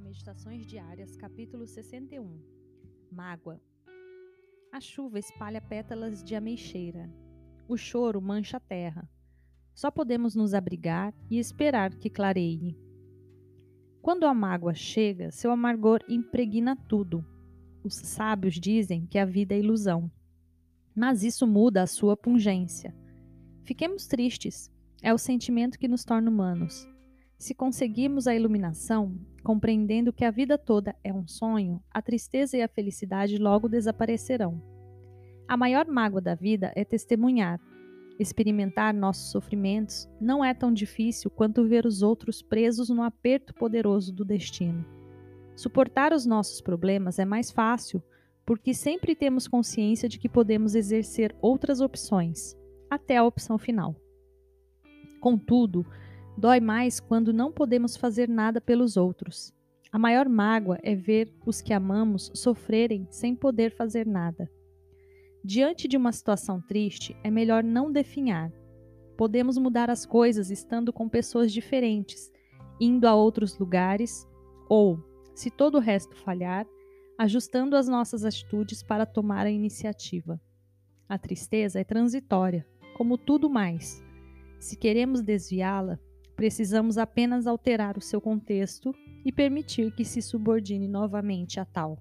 Meditações Diárias, capítulo 61 Mágoa A chuva espalha pétalas de ameixeira. O choro mancha a terra. Só podemos nos abrigar e esperar que clareie. Quando a mágoa chega, seu amargor impregna tudo. Os sábios dizem que a vida é ilusão. Mas isso muda a sua pungência. Fiquemos tristes. É o sentimento que nos torna humanos. Se conseguirmos a iluminação, compreendendo que a vida toda é um sonho, a tristeza e a felicidade logo desaparecerão. A maior mágoa da vida é testemunhar. Experimentar nossos sofrimentos não é tão difícil quanto ver os outros presos no aperto poderoso do destino. Suportar os nossos problemas é mais fácil, porque sempre temos consciência de que podemos exercer outras opções, até a opção final. Contudo, Dói mais quando não podemos fazer nada pelos outros. A maior mágoa é ver os que amamos sofrerem sem poder fazer nada. Diante de uma situação triste, é melhor não definhar. Podemos mudar as coisas estando com pessoas diferentes, indo a outros lugares, ou, se todo o resto falhar, ajustando as nossas atitudes para tomar a iniciativa. A tristeza é transitória, como tudo mais. Se queremos desviá-la, Precisamos apenas alterar o seu contexto e permitir que se subordine novamente a tal.